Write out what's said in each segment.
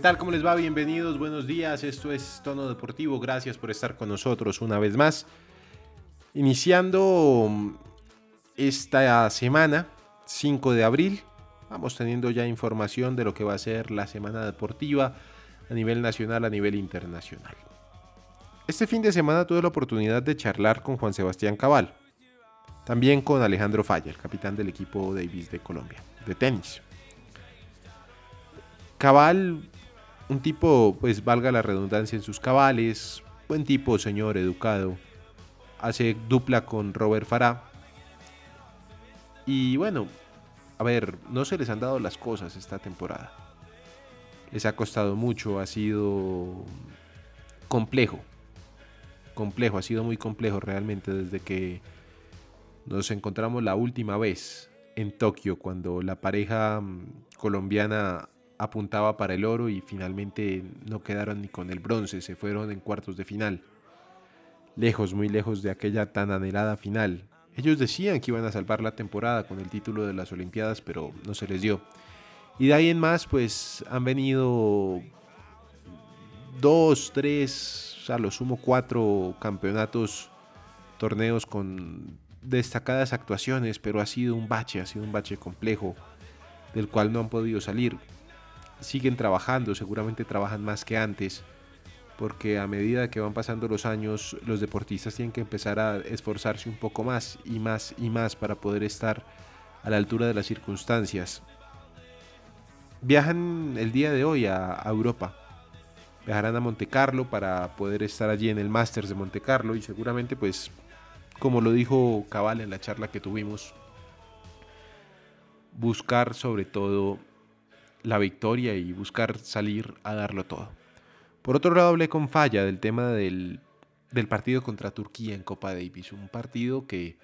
tal? ¿Cómo les va? Bienvenidos, buenos días. Esto es Tono Deportivo. Gracias por estar con nosotros una vez más. Iniciando mm, esta semana, 5 de abril, vamos teniendo ya información de lo que va a ser la semana deportiva a nivel nacional, a nivel internacional. Este fin de semana tuve la oportunidad de charlar con Juan Sebastián Cabal, también con Alejandro Falla, el capitán del equipo Davis de Colombia, de tenis. Cabal, un tipo, pues valga la redundancia en sus cabales, buen tipo, señor, educado, hace dupla con Robert Farah. Y bueno, a ver, no se les han dado las cosas esta temporada. Les ha costado mucho, ha sido complejo. Complejo, ha sido muy complejo realmente desde que nos encontramos la última vez en Tokio, cuando la pareja mm, colombiana apuntaba para el oro y finalmente no quedaron ni con el bronce, se fueron en cuartos de final. Lejos, muy lejos de aquella tan anhelada final. Ellos decían que iban a salvar la temporada con el título de las Olimpiadas, pero no se les dio. Y de ahí en más, pues han venido dos, tres, a lo sumo cuatro campeonatos, torneos con destacadas actuaciones, pero ha sido un bache, ha sido un bache complejo del cual no han podido salir. Siguen trabajando, seguramente trabajan más que antes, porque a medida que van pasando los años, los deportistas tienen que empezar a esforzarse un poco más y más y más para poder estar a la altura de las circunstancias. Viajan el día de hoy a, Europa. Viajarán a Monte Carlo para poder estar allí en el Masters de Monte Carlo y seguramente pues como lo dijo Cabal en la charla que tuvimos, buscar sobre todo la victoria y buscar salir a darlo todo. Por otro lado, hablé con Falla del tema del, del partido contra Turquía en Copa Davis, un partido que,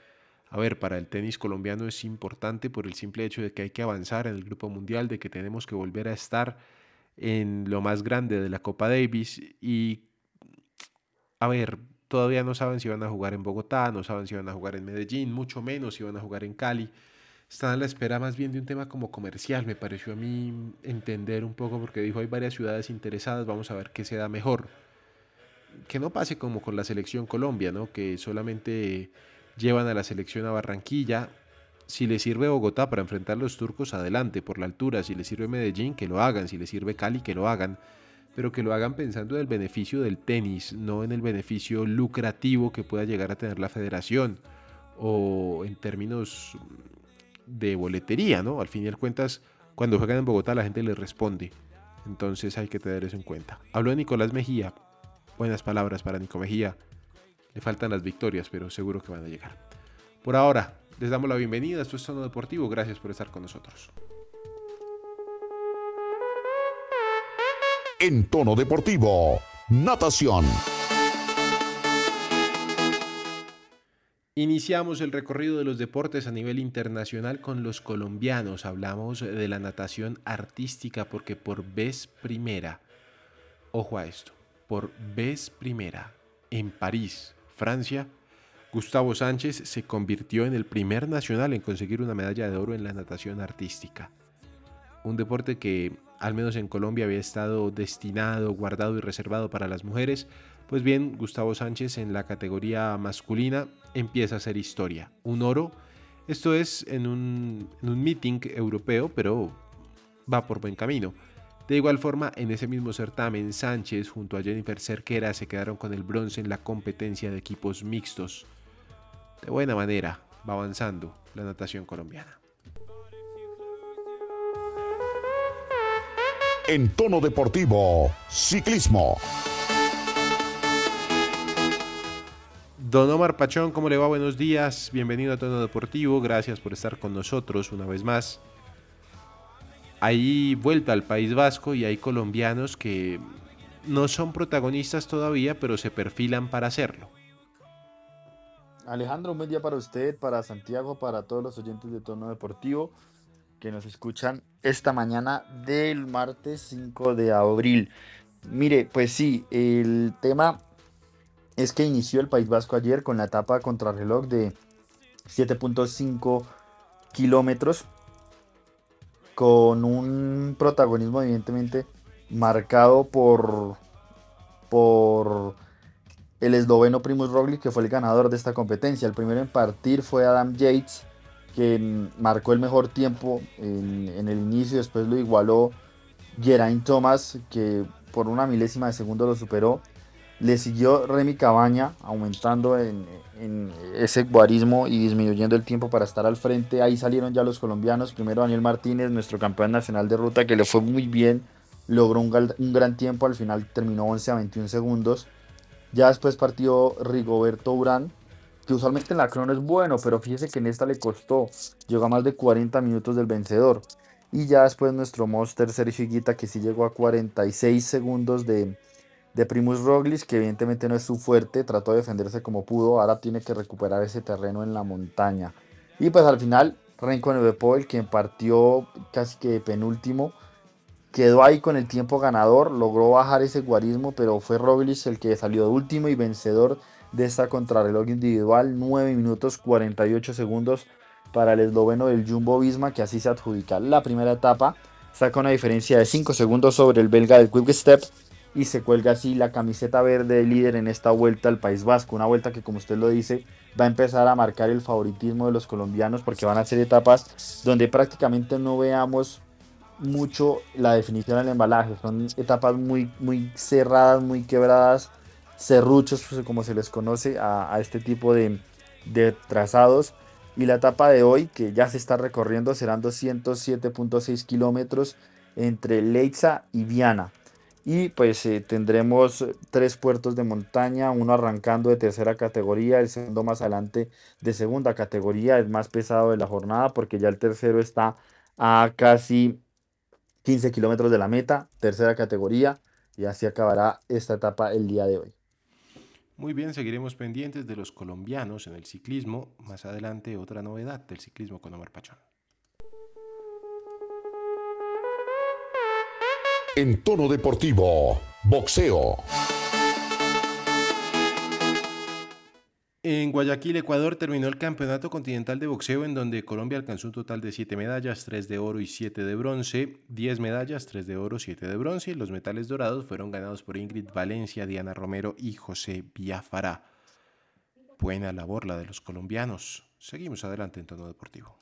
a ver, para el tenis colombiano es importante por el simple hecho de que hay que avanzar en el grupo mundial, de que tenemos que volver a estar en lo más grande de la Copa Davis y, a ver, todavía no saben si van a jugar en Bogotá, no saben si van a jugar en Medellín, mucho menos si van a jugar en Cali. Están a la espera más bien de un tema como comercial, me pareció a mí entender un poco porque dijo hay varias ciudades interesadas, vamos a ver qué se da mejor. Que no pase como con la selección Colombia, ¿no? Que solamente llevan a la selección a Barranquilla. Si le sirve Bogotá para enfrentar a los turcos, adelante, por la altura. Si le sirve Medellín, que lo hagan. Si le sirve Cali, que lo hagan pero que lo hagan pensando en el beneficio del tenis, no en el beneficio lucrativo que pueda llegar a tener la federación o en términos de boletería, ¿no? Al fin y al cuentas, cuando juegan en Bogotá la gente les responde. Entonces hay que tener eso en cuenta. Habló de Nicolás Mejía. Buenas palabras para Nico Mejía. Le faltan las victorias, pero seguro que van a llegar. Por ahora, les damos la bienvenida. Esto es Tono Deportivo. Gracias por estar con nosotros. en tono deportivo. Natación. Iniciamos el recorrido de los deportes a nivel internacional con los colombianos. Hablamos de la natación artística porque por vez primera, ojo a esto, por vez primera en París, Francia, Gustavo Sánchez se convirtió en el primer nacional en conseguir una medalla de oro en la natación artística. Un deporte que al menos en Colombia había estado destinado, guardado y reservado para las mujeres, pues bien, Gustavo Sánchez en la categoría masculina empieza a hacer historia. Un oro, esto es en un, meeting europeo, pero va por buen camino. De igual forma, en ese mismo certamen, Sánchez junto a Jennifer Cerquera se quedaron con el bronce en la competencia de equipos mixtos. De buena manera, va avanzando la natación colombiana. En tono deportivo, ciclismo. Don Omar Pachón, ¿cómo le va? Buenos días, bienvenido a Tono Deportivo, gracias por estar con nosotros una vez más. hay vuelta al País Vasco y hay colombianos que no son protagonistas todavía, pero se perfilan para hacerlo. Alejandro, un buen día para usted, para Santiago, para todos los oyentes de Tono Deportivo que nos escuchan esta mañana del martes 5 de abril. Mire, pues sí, el tema es que inició el País Vasco ayer con la etapa contrarreloj de 7.5 kilómetros con un protagonismo evidentemente marcado por por el esloveno Primus Roglic que fue el ganador de esta competencia. El primero en partir fue Adam Yates que marcó el mejor tiempo en, el inicio, después lo igualó Geraint Thomas que por una milésima de segundo lo superó le siguió Remy Cabaña, aumentando en, ese guarismo y disminuyendo el tiempo para estar al frente. Ahí salieron ya los colombianos. Primero Daniel Martínez, nuestro campeón nacional de ruta, que le fue muy bien. Logró un, gran tiempo, al final terminó 11 a 21 segundos. Ya después partió Rigoberto Urán, que usualmente en la crono es bueno, pero fíjese que en esta le costó. Llegó a más de 40 minutos del vencedor. Y ya después nuestro Monster Sergio Higuita, que sí llegó a 46 segundos de, de Primus Roglic, que evidentemente no es su fuerte, trató de defenderse como pudo, ahora tiene que recuperar ese terreno en la montaña. Y pues al final, Renko Nevepoel, quien partió casi que penúltimo, quedó ahí con el tiempo ganador, logró bajar ese guarismo, pero fue Roglic el que salió de último y vencedor de esta contrarreloj individual, 9 minutos 48 segundos para el esloveno del Jumbo Visma, que así se adjudica la primera etapa, saca una diferencia de 5 segundos sobre el belga del Quick Step, y se cuelga así la camiseta verde de líder en esta vuelta al País Vasco. Una vuelta que, como usted lo dice, va a empezar a marcar el favoritismo de los colombianos porque van a ser etapas donde prácticamente no veamos mucho la definición del embalaje. Son etapas muy, muy cerradas, muy quebradas, serruchos, pues, como se les conoce a, este tipo de, trazados. Y la etapa de hoy, que ya se está recorriendo, serán 207.6 kilómetros entre Leiza y Viana. Y pues eh, tendremos tres puertos de montaña, uno arrancando de tercera categoría, el segundo más adelante de segunda categoría, el más pesado de la jornada porque ya el tercero está a casi 15 kilómetros de la meta, tercera categoría, y así acabará esta etapa el día de hoy. Muy bien, seguiremos pendientes de los colombianos en el ciclismo. Más adelante otra novedad del ciclismo con Omar Pachón. en tono deportivo, boxeo. En Guayaquil, Ecuador, terminó el Campeonato Continental de Boxeo en donde Colombia alcanzó un total de 7 medallas, 3 de oro y 7 de bronce, 10 medallas, 3 de oro, 7 de bronce y los metales dorados fueron ganados por Ingrid Valencia, Diana Romero y José Biafara. Buena labor la de los colombianos. Seguimos adelante en tono deportivo.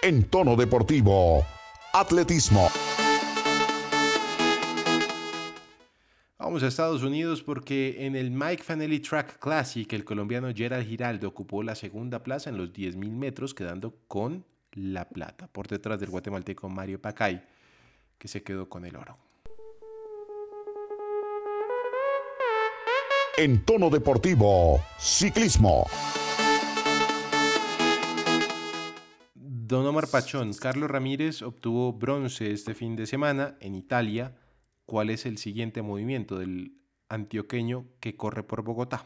en tono deportivo. Atletismo. Vamos a Estados Unidos porque en el Mike Fanelli Track Classic el colombiano Gerald Giraldo ocupó la segunda plaza en los 10.000 metros quedando con la plata por detrás del guatemalteco Mario Pacay que se quedó con el oro. En tono deportivo, ciclismo. Don Omar Pachón, Carlos Ramírez obtuvo bronce este fin de semana en Italia. ¿Cuál es el siguiente movimiento del antioqueño que corre por Bogotá?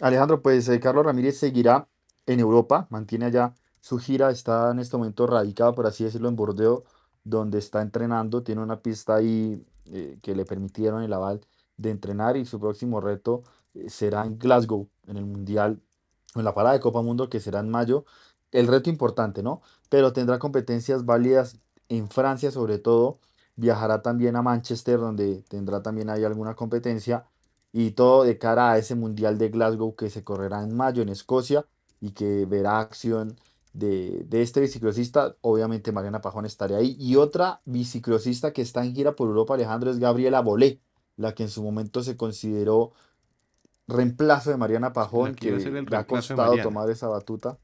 Alejandro, pues eh, Carlos Ramírez seguirá en Europa, mantiene allá su gira, está en este momento radicado, por así decirlo, en Bordeaux, donde está entrenando, tiene una pista ahí eh, que le permitieron el aval de entrenar y su próximo reto eh, será en Glasgow, en el Mundial, en la parada de Copa Mundo que será en mayo. El reto importante, ¿no? Pero tendrá competencias válidas en Francia sobre todo. Viajará también a Manchester donde tendrá también ahí alguna competencia. Y todo de cara a ese Mundial de Glasgow que se correrá en mayo en Escocia y que verá acción de, de, este biciclosista. Obviamente Mariana Pajón estará ahí. Y otra biciclosista que está en gira por Europa, Alejandro, es Gabriela Bolé, la que en su momento se consideró reemplazo de Mariana Pajón, que, le ha costado tomar esa batuta.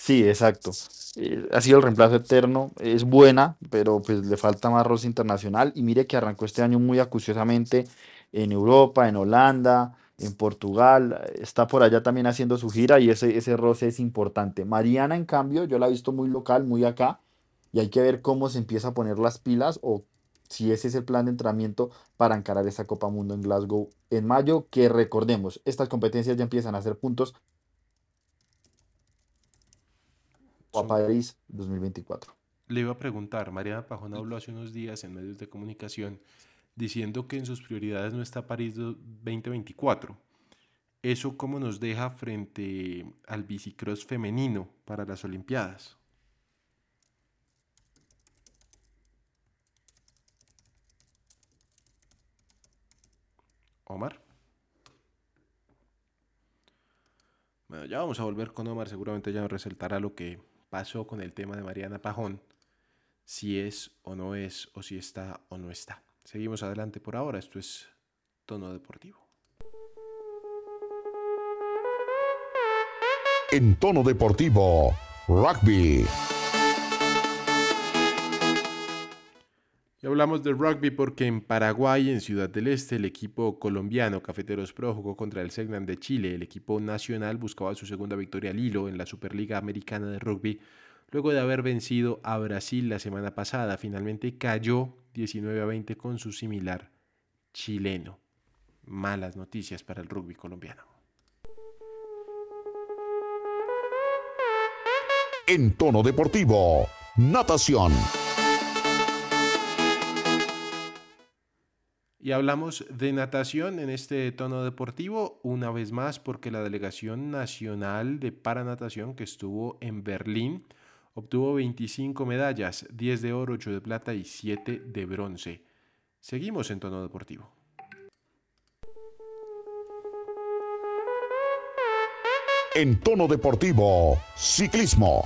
Sí, exacto. Eh, ha sido el reemplazo eterno. Es buena, pero pues le falta más roce internacional. Y mire que arrancó este año muy acuciosamente en Europa, en Holanda, en Portugal, está por allá también haciendo su gira y ese, ese roce es importante. Mariana, en cambio, yo la he visto muy local, muy acá, y hay que ver cómo se empieza a poner las pilas o si ese es el plan de entrenamiento para encarar esa Copa Mundo en Glasgow en mayo, que recordemos, estas competencias ya empiezan a hacer puntos a París 2024. Le iba a preguntar, Mariana Pajón habló hace unos días en medios de comunicación diciendo que en sus prioridades no está París do- 2024. ¿Eso cómo nos deja frente al bicicross femenino para las Olimpiadas? Omar. Bueno, ya vamos a volver con Omar, seguramente ya nos resaltará lo que pasó con el tema de Mariana Pajón, si es o no es, o si está o no está. Seguimos adelante por ahora, esto es Tono Deportivo. En tono deportivo, rugby. Y hablamos de rugby porque en Paraguay, en Ciudad del Este, el equipo colombiano Cafeteros Pro jugó contra el Segnan de Chile. El equipo nacional buscaba su segunda victoria al hilo en la Superliga Americana de Rugby, luego de haber vencido a Brasil la semana pasada. Finalmente cayó 19 a 20 con su similar chileno. Malas noticias para el rugby colombiano. En tono deportivo, natación. Y hablamos de natación en este tono deportivo, una vez más, porque la Delegación Nacional de Paranatación que estuvo en Berlín obtuvo 25 medallas, 10 de oro, 8 de plata y 7 de bronce. Seguimos en tono deportivo. En tono deportivo, ciclismo.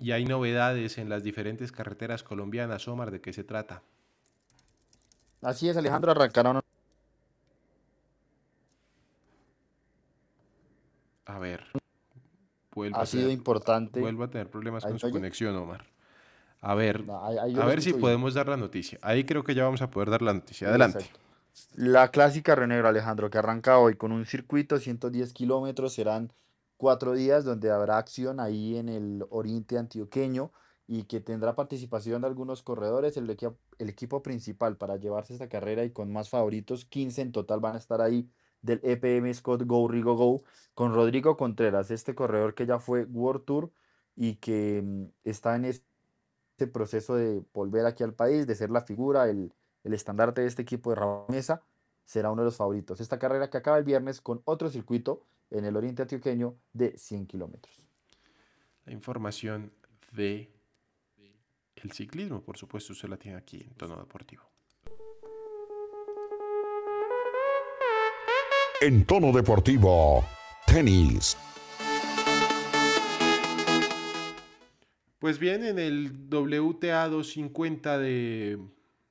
Y hay novedades en las diferentes carreteras colombianas. Omar, ¿de qué se trata? Así es, Alejandro, arrancaron A ver. Vuelvo, ha a, sido tener, importante. vuelvo a tener problemas ¿Ahí con su oye? conexión, Omar. A ver, No, ahí- ahí yo a ver si podemos dar la noticia. Ahí creo que ya vamos a poder dar la noticia. Adelante. Exacto. La clásica Río Negro, Alejandro, que arranca hoy con un circuito, 110 kilómetros, serán cuatro días donde habrá acción ahí en el oriente antioqueño y que tendrá participación de algunos corredores. El, equipo el equipo principal para llevarse esta carrera y con más favoritos, 15 en total van a estar ahí del EPM Scott Go Rigo Go con Rodrigo Contreras, este corredor que ya fue World Tour y que mm, está en este proceso de volver aquí al país, de ser la figura, el, el estandarte de este equipo de Raúl Mesa, será uno de los favoritos. Esta carrera que acaba el viernes con otro circuito en el oriente antioqueño de 100 kilómetros. La información de el ciclismo, por supuesto, usted la tiene aquí en tono deportivo. En tono deportivo, tenis. Pues bien, en el WTA 250 de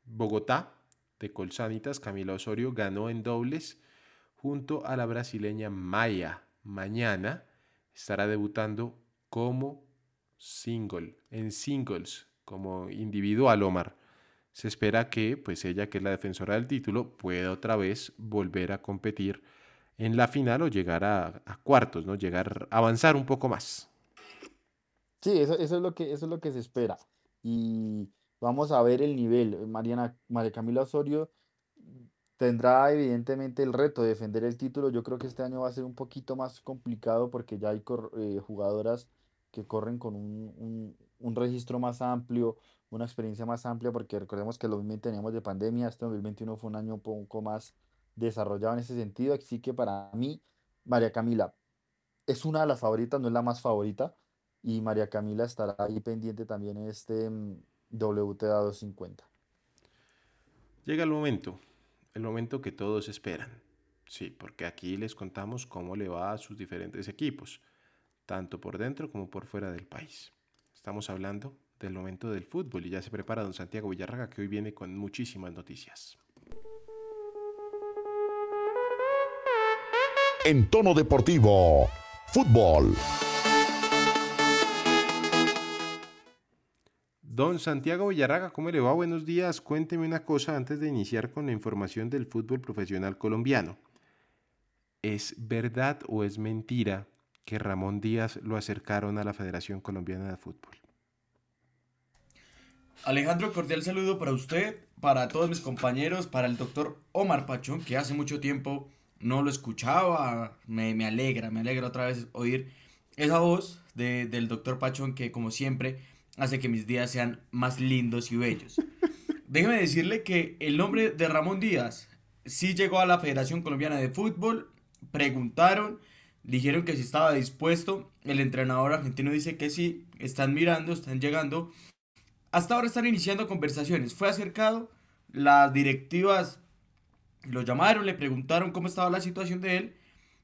Bogotá, de Colsanitas, Camila Osorio ganó en dobles junto a la brasileña Maya. Mañana estará debutando como single, en singles, como individual, Omar. Se espera que, pues ella, que es la defensora del título, pueda otra vez volver a competir en la final o llegar a, cuartos, ¿no? Llegar a avanzar un poco más. Sí, eso, eso es lo que, eso es lo que se espera. Y vamos a ver el nivel. Mariana, María Camila Osorio tendrá evidentemente el reto de defender el título. Yo creo que este año va a ser un poquito más complicado porque ya hay eh, jugadoras que corren con un, un- un registro más amplio, una experiencia más amplia, porque recordemos que el 2020 teníamos de pandemia, este 2021 fue un año un poco más desarrollado en ese sentido. Así que para mí, María Camila es una de las favoritas, no es la más favorita. Y María Camila estará ahí pendiente también en este mm, WTA 250. Llega el momento, el momento que todos esperan. Sí, porque aquí les contamos cómo le va a sus diferentes equipos, tanto por dentro como por fuera del país. Estamos hablando del momento del fútbol y ya se prepara don Santiago Villarraga que hoy viene con muchísimas noticias. En tono deportivo, fútbol. Don Santiago Villarraga, ¿cómo le va? Buenos días. Cuénteme una cosa antes de iniciar con la información del fútbol profesional colombiano. ¿Es verdad o es mentira que Ramón Díaz lo acercaron a la Federación Colombiana de Fútbol? Alejandro, cordial saludo para usted, para todos mis compañeros, para el doctor Omar Pachón, que hace mucho tiempo no lo escuchaba. Me, me alegra, me alegra otra vez oír esa voz de- del doctor Pachón que como siempre hace que mis días sean más lindos y bellos. Déjeme decirle que el nombre de Ramón Díaz sí llegó a la Federación Colombiana de Fútbol, preguntaron, dijeron que si estaba dispuesto, el entrenador argentino dice que sí, están mirando, están llegando. Hasta ahora están iniciando conversaciones. Fue acercado, las directivas lo llamaron, le preguntaron cómo estaba la situación de él,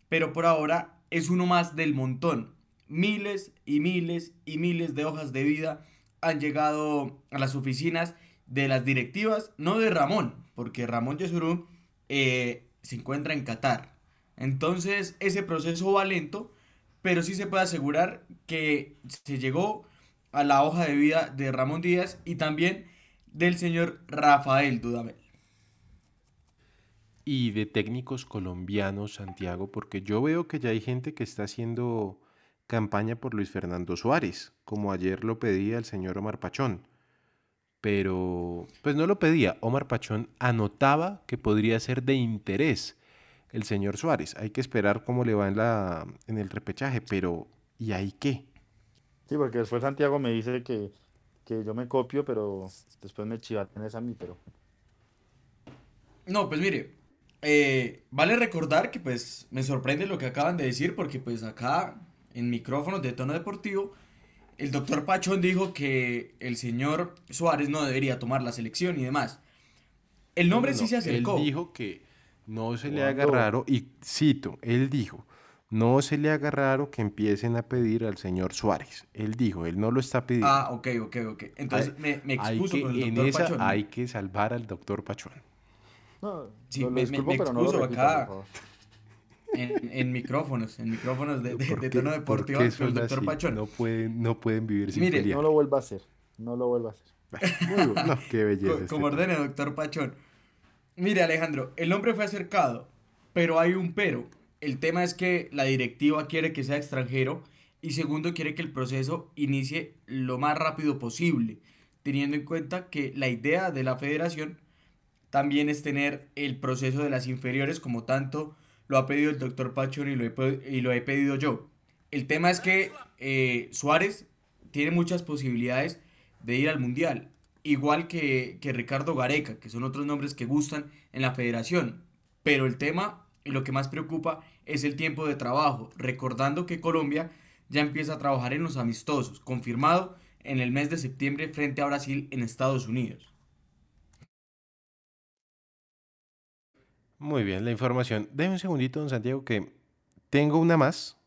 pero por ahora es uno más del montón. Miles y miles y miles de hojas de vida han llegado a las oficinas de las directivas, no de Ramón, porque Ramón Yesurú eh, se encuentra en Qatar. Entonces ese proceso va lento, pero sí se puede asegurar que se llegó a la hoja de vida de Ramón Díaz y también del señor Rafael Dudamel. Y de técnicos colombianos, Santiago, porque yo veo que ya hay gente que está haciendo campaña por Luis Fernando Suárez, como ayer lo pedía el señor Omar Pachón. Pero, pues no lo pedía, Omar Pachón anotaba que podría ser de interés el señor Suárez. Hay que esperar cómo le va en, la, en el repechaje, pero ¿y ahí qué? Sí, porque después Santiago me dice que, que yo me copio, pero después me chivaten a mí, pero... No, pues mire, eh, vale recordar que pues me sorprende lo que acaban de decir porque pues acá en micrófonos de tono deportivo el doctor Pachón dijo que el señor Suárez no debería tomar la selección y demás. El nombre No, sí se acercó. Él dijo que no se le haga raro, y cito, él dijo, no se le haga raro que empiecen a pedir al señor Suárez. Él dijo, él no lo está pidiendo. Ah, ok, ok, ok. Entonces Hay- me, me expuso que, con el en doctor esa Pachón. hay que salvar al doctor Pachón. No, Sí, lo, lo me- me- disculpo, me pero no lo repita, acá. En, en micrófonos, en micrófonos de, de- ¿Por de qué- tono por deportivo con el doctor así? Pachón. No pueden, no pueden vivir sin Mire, pelear. No lo vuelva a hacer, no lo vuelva a hacer. Muy bueno, no, qué belleza. Co- este Como doctor Pachón. Mire, Alejandro, el hombre fue acercado, pero hay un pero. El tema es que la directiva quiere que sea extranjero y segundo quiere que el proceso inicie lo más rápido posible, teniendo en cuenta que la idea de la federación también es tener el proceso de las inferiores como tanto lo ha pedido el doctor Pachón y lo he, y lo he pedido yo. El tema es que eh, Suárez tiene muchas posibilidades de ir al Mundial, igual que, que Ricardo Gareca, que son otros nombres que gustan en la federación. Pero el tema y lo que más preocupa es el tiempo de trabajo, recordando que Colombia ya empieza a trabajar en los amistosos, confirmado en el mes de septiembre frente a Brasil en Estados Unidos. Muy bien, la información. Deme un segundito, don Santiago, que tengo una más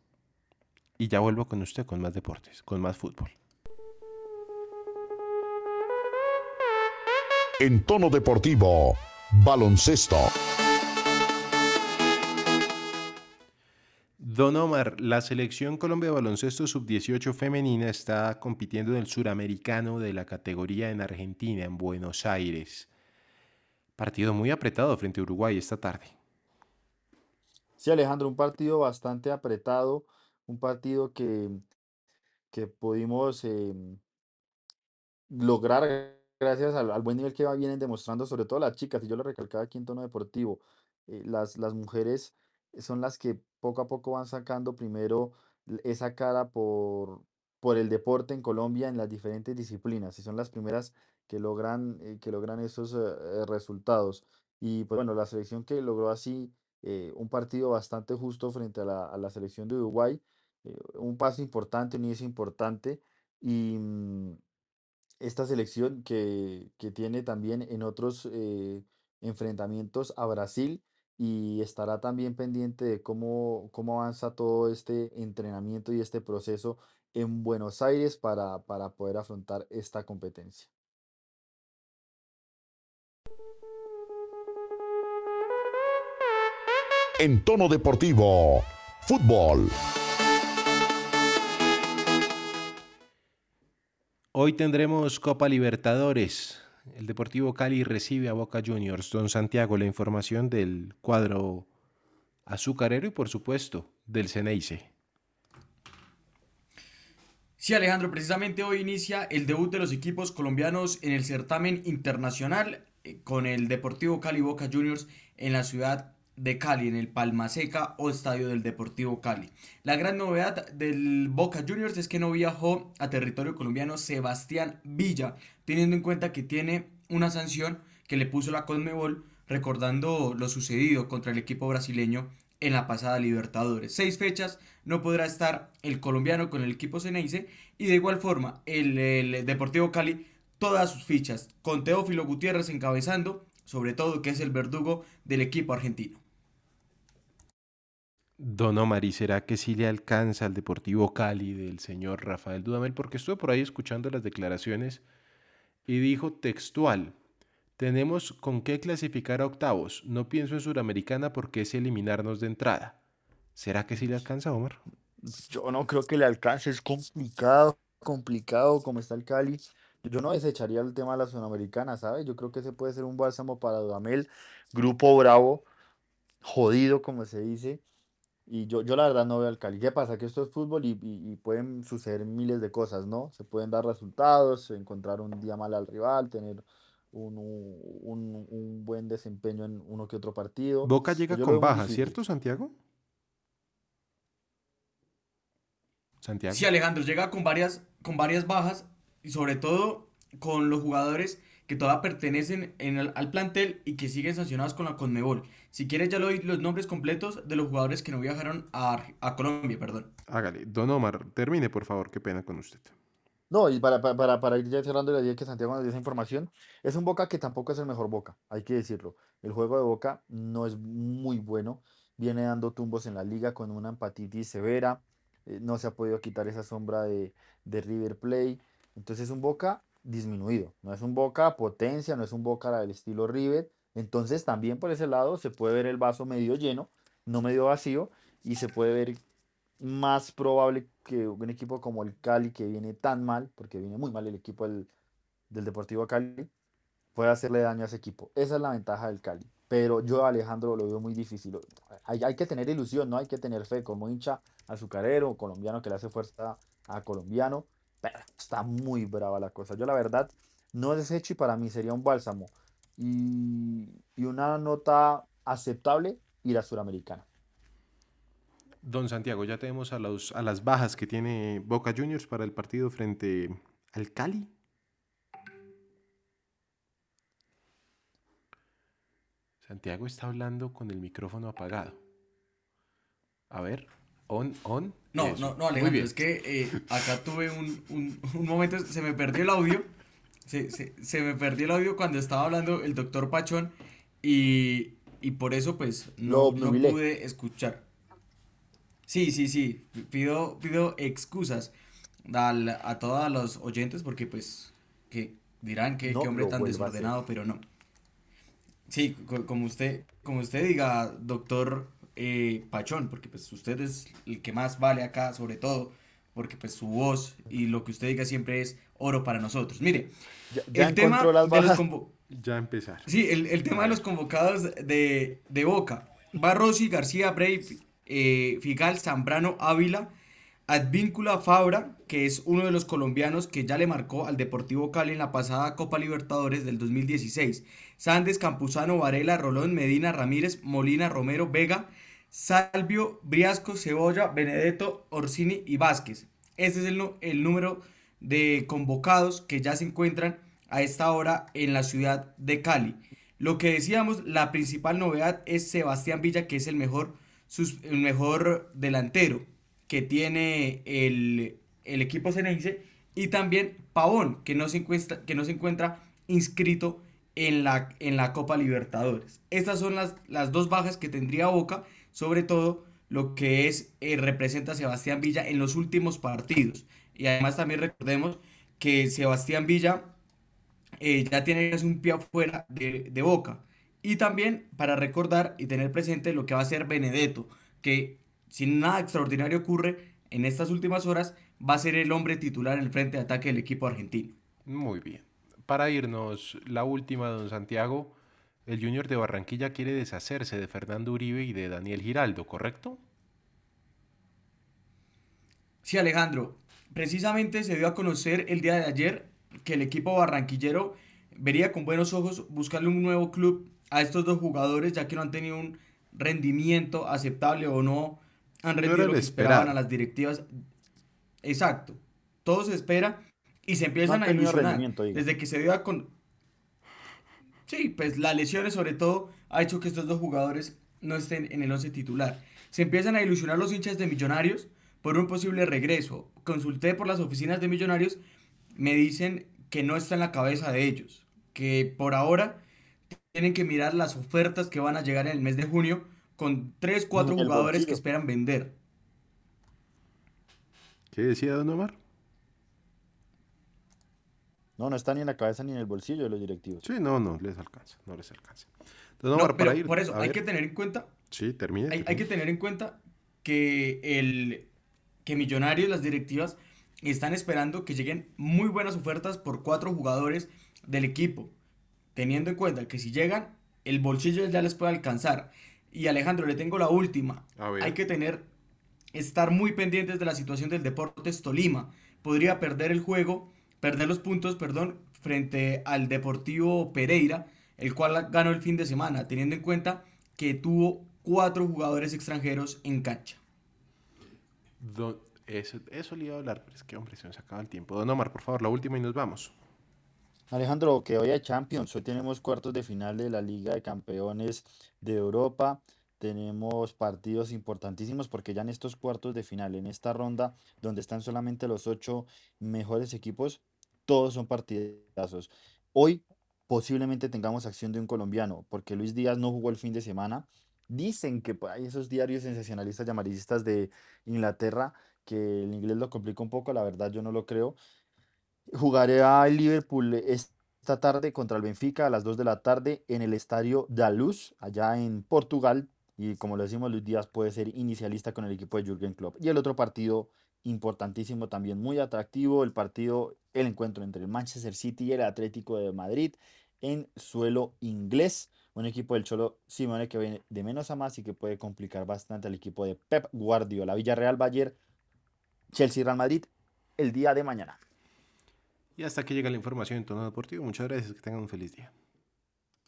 y ya vuelvo con usted con más deportes, con más fútbol. En tono deportivo, baloncesto. Don Omar, la selección Colombia de baloncesto sub-18 femenina está compitiendo en el suramericano de la categoría en Argentina, en Buenos Aires. Partido muy apretado frente a Uruguay esta tarde. Sí, Alejandro, un partido bastante apretado, un partido que, que pudimos eh, lograr gracias al, buen nivel que vienen demostrando, sobre todo las chicas, y yo lo recalcaba aquí en tono deportivo, eh, las, las mujeres son las que poco a poco van sacando primero esa cara por, por el deporte en Colombia en las diferentes disciplinas, y son las primeras que logran, eh, que logran esos eh, resultados. Y pues bueno, la selección que logró así eh, un partido bastante justo frente a la, a la selección de Uruguay, eh, un paso importante, un inicio importante, y mm, esta selección que, que tiene también en otros enfrentamientos a Brasil y estará también pendiente de cómo, cómo avanza todo este entrenamiento y este proceso en Buenos Aires para, para poder afrontar esta competencia. En tono deportivo, fútbol. Hoy tendremos Copa Libertadores. El Deportivo Cali recibe a Boca Juniors. Don Santiago, la información del cuadro azucarero y por supuesto del Ceneice. Sí, Alejandro, precisamente hoy inicia el debut de los equipos colombianos en el certamen internacional eh, con el Deportivo Cali Boca Juniors en la ciudad de Cali, en el Palma Seca o Estadio del Deportivo Cali. La gran novedad del Boca Juniors es que no viajó a territorio colombiano Sebastián Villa, teniendo en cuenta que tiene una sanción que le puso la Conmebol recordando lo sucedido contra el equipo brasileño en la pasada Libertadores. Seis fechas no podrá estar el colombiano con el equipo Ceneice y de igual forma el, el Deportivo Cali todas sus fichas con Teófilo Gutiérrez encabezando, sobre todo que es el verdugo del equipo argentino. Don Omar, ¿y será que sí le alcanza al Deportivo Cali del señor Rafael Dudamel? Porque estuve por ahí escuchando las declaraciones y dijo textual, tenemos con qué clasificar a octavos, no pienso en Suramericana porque es eliminarnos de entrada. ¿Será que sí le alcanza, Omar? Yo no creo que le alcance, es complicado, complicado como está el Cali. Yo no desecharía el tema de la Sudamericana, ¿sabes? Yo creo que ese puede ser un bálsamo para Dudamel, grupo bravo, jodido como se dice. Y yo, yo la verdad no veo al Cali. ¿Qué pasa? Que esto es fútbol y, y- y pueden suceder miles de cosas, ¿no? Se pueden dar resultados, encontrar un día mal al rival, tener un, un- un buen desempeño en uno que otro partido. Boca llega Yo con baja. ¿cierto, Santiago? Santiago. Sí, Alejandro, llega con varias, con varias bajas y sobre todo con los jugadores que todavía pertenecen en el- al plantel y que siguen sancionados con la Conmebol. Si quieres ya le doy los nombres completos de los jugadores que no viajaron a, a Colombia, perdón. Hágale. Don Omar, termine, por favor, qué pena con usted. No, y para, para, para, ir ya cerrando la idea que Santiago nos dio esa información, es un Boca que tampoco es el mejor Boca, hay que decirlo. El juego de Boca no es muy bueno, viene dando tumbos en la liga con una empatitis severa, eh, no se ha podido quitar esa sombra de, de River Plate, entonces es un Boca disminuido, no es un Boca potencia, no es un Boca del estilo River, entonces también por ese lado se puede ver el vaso medio lleno, no medio vacío, y se puede ver más probable que un equipo como el Cali, que viene tan mal, porque viene muy mal el equipo del, del Deportivo Cali, pueda hacerle daño a ese equipo. Esa es la ventaja del Cali. Pero yo, Alejandro, lo veo muy difícil. Hay, hay que tener ilusión, ¿no? Hay que tener fe como hincha azucarero, colombiano que le hace fuerza a colombiano. Pero está muy brava la cosa. Yo, la verdad, no desecho y para mí sería un bálsamo. Y, una nota aceptable ir a Suramericana. Don Santiago, ya tenemos a, los, a las bajas que tiene Boca Juniors para el partido frente al Cali. Santiago está hablando con el micrófono apagado. A ver, on, on. No, no, no, Alejandro, es que eh, acá tuve un, un- un momento, se me perdió el audio, se, se- se me perdió el audio cuando estaba hablando el doctor Pachón y, y por eso pues no, no pude escuchar. Sí, sí, sí, pido, pido excusas al- a todos los oyentes porque pues que dirán que No qué hombre tan desordenado, pero no. Sí, co- como usted, como usted diga, doctor eh, Pachón, porque pues usted es el que más vale acá, sobre todo, porque pues su voz y lo que usted diga siempre es oro para nosotros. Mire, Ya, ya el tema las de los Ya empezar. Sí, el, el tema de los convocados de, de Boca. Va Rossi, García, Brey, eh, Figal, Zambrano, Ávila, Advíncula, Fabra, que es uno de los colombianos que ya le marcó al Deportivo Cali en la pasada Copa Libertadores del 2016. Sandes, Campuzano, Varela, Rolón, Medina, Ramírez, Molina, Romero, Vega, Salvio, Briasco, Cebolla, Benedetto, Orsini y Vázquez. Este es el, número de convocados que ya se encuentran a esta hora en la ciudad de Cali. Lo que decíamos, la principal novedad es Sebastián Villa, que es el mejor, el mejor delantero que tiene el, el equipo Ceneice, y también Pavón, que no se encuentra, que no se encuentra inscrito en la, en la Copa Libertadores. Estas son las, las dos bajas que tendría Boca, sobre todo lo que es eh, representa a Sebastián Villa en los últimos partidos. Y además también recordemos que Sebastián Villa eh, ya tiene un pie afuera de, de Boca. Y también para recordar y tener presente lo que va a ser Benedetto, que si nada extraordinario ocurre en estas últimas horas, va a ser el hombre titular en el frente de ataque del equipo argentino. Muy bien. Para irnos, la última, don Santiago. El Junior de Barranquilla quiere deshacerse de Fernando Uribe y de Daniel Giraldo, ¿correcto? Sí, Alejandro, precisamente se dio a conocer el día de ayer que el equipo barranquillero vería con buenos ojos buscarle un nuevo club a estos dos jugadores, ya que no han tenido un rendimiento aceptable o no han rendido lo que esperaban a las directivas. Exacto. Todo se espera y se empiezan a ilusionar. Desde que se dio a con... Sí, pues las lesiones sobre todo ha hecho que estos dos jugadores no estén en el once titular. Se empiezan a ilusionar los hinchas de Millonarios por un posible regreso. Consulté por las oficinas de Millonarios, me dicen que no está en la cabeza de ellos, que por ahora tienen que mirar las ofertas que van a llegar en el mes de junio con 3, 4 El jugadores que esperan vender. ¿Qué decía don Omar? No, no está ni en la cabeza ni en el bolsillo de los directivos. Sí, no, no les alcanza, no les alcanza. Don No, pero para ir. por eso hay ver. que tener en cuenta Sí, termine. hay, hay que tener en cuenta que el que Millonarios, las directivas, están esperando que lleguen muy buenas ofertas por cuatro jugadores del equipo, teniendo en cuenta que si llegan, el bolsillo ya les puede alcanzar. Y Alejandro, le tengo la última. A ver. Hay que tener, estar muy pendientes de la situación del Deportes Tolima. Podría perder el juego, perder los puntos, perdón, frente al Deportivo Pereira, el cual ganó el fin de semana, teniendo en cuenta que tuvo cuatro jugadores extranjeros en cancha. Don- Eso, eso le iba a hablar, pero es que, hombre, se nos acaba el tiempo. Don Omar, por favor, la última y nos vamos. Alejandro, que hoy hay Champions, hoy tenemos cuartos de final de la Liga de Campeones de Europa, tenemos partidos importantísimos porque ya en estos cuartos de final, en esta ronda donde están solamente los ocho mejores equipos, todos son partidazos. Hoy posiblemente tengamos acción de un colombiano porque Luis Díaz no jugó el fin de semana. Dicen que ahí esos diarios sensacionalistas y de Inglaterra, que el inglés lo complica un poco, la verdad yo no lo creo. Jugará el Liverpool esta tarde contra el Benfica a las 2 de la tarde en el estadio da Luz, allá en Portugal. Y como lo decimos, Luis Díaz puede ser inicialista con el equipo de Jürgen Klopp. Y el otro partido importantísimo, también muy atractivo, el partido, el encuentro entre el Manchester City y el Atlético de Madrid en suelo inglés. Un equipo del Cholo Simone que viene de menos a más y que puede complicar bastante al equipo de Pep Guardiola. Villarreal, Bayern, Chelsea, Real Madrid el día de mañana. Y hasta aquí llega la información en tono deportivo. Muchas gracias, que tengan un feliz día.